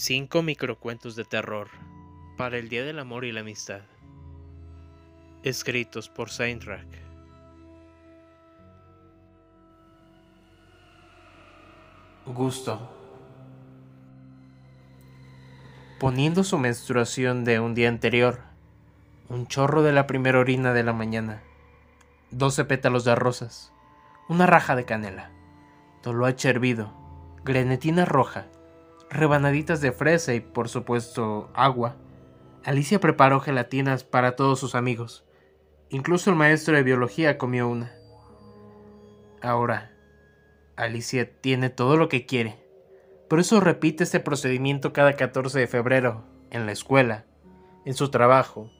Cinco microcuentos de terror para el Día del Amor y la Amistad. Escritos por Saintrack. Gusto. Poniendo su menstruación de un día anterior, un chorro de la primera orina de la mañana, doce pétalos de rosas, una raja de canela, toloache hervido, grenetina roja, rebanaditas de fresa y por supuesto agua. Alicia preparó gelatinas para todos sus amigos. Incluso el maestro de biología comió una. Ahora, Alicia tiene todo lo que quiere. Por eso repite este procedimiento cada 14 de febrero, en la escuela, en su trabajo,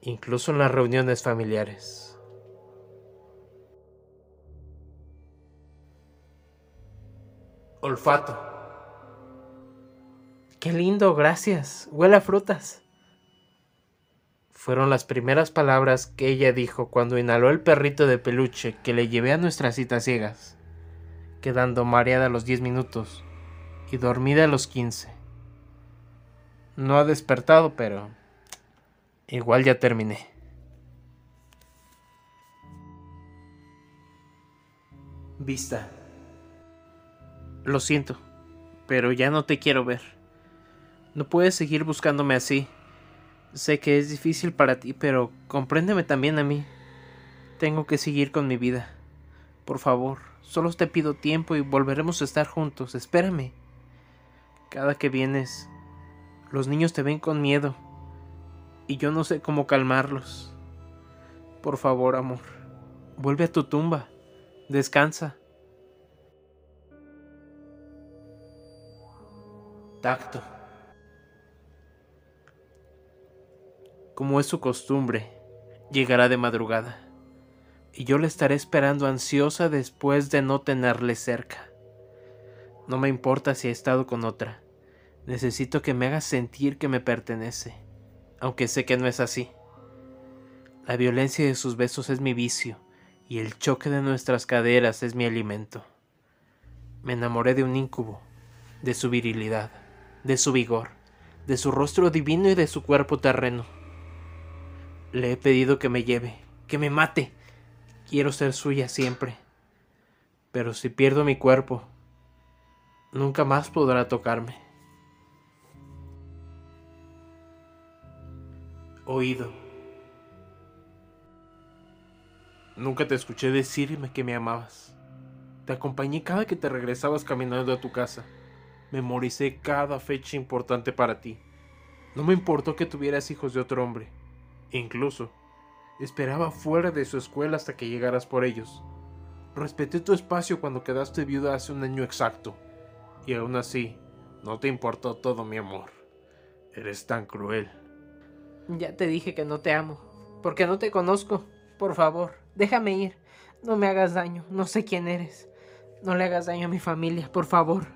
incluso en las reuniones familiares. Olfato. Qué lindo, gracias. Huele a frutas. Fueron las primeras palabras que ella dijo cuando inhaló el perrito de peluche que le llevé a nuestras citas ciegas, quedando mareada a los diez minutos y dormida a los quince. No ha despertado, pero igual ya terminé. Vista. Lo siento, pero ya no te quiero ver. No puedes seguir buscándome así. Sé que es difícil para ti, pero compréndeme también a mí. Tengo que seguir con mi vida. Por favor, solo te pido tiempo y volveremos a estar juntos. Espérame. Cada que vienes, los niños te ven con miedo y yo no sé cómo calmarlos. Por favor, amor, vuelve a tu tumba. Descansa. Tacto. Como es su costumbre, llegará de madrugada, y yo le estaré esperando ansiosa después de no tenerle cerca. No me importa si ha estado con otra, necesito que me haga sentir que me pertenece, aunque sé que no es así. La violencia de sus besos es mi vicio, y el choque de nuestras caderas es mi alimento. Me enamoré de un incubo, de su virilidad, de su vigor, de su rostro divino y de su cuerpo terreno. Le he pedido que me lleve, que me mate. Quiero ser suya siempre. Pero si pierdo mi cuerpo, nunca más podrá tocarme. Oído. Nunca te escuché decirme que me amabas. Te acompañé cada que te regresabas caminando a tu casa. Memoricé cada fecha importante para ti. No me importó que tuvieras hijos de otro hombre. Incluso, esperaba fuera de su escuela hasta que llegaras por ellos. Respeté tu espacio cuando quedaste viuda hace un año exacto. Y aún así, no te importó todo mi amor. Eres tan cruel. Ya te dije que no te amo. Porque no te conozco. Por favor, déjame ir. No me hagas daño. No sé quién eres. No le hagas daño a mi familia, por favor.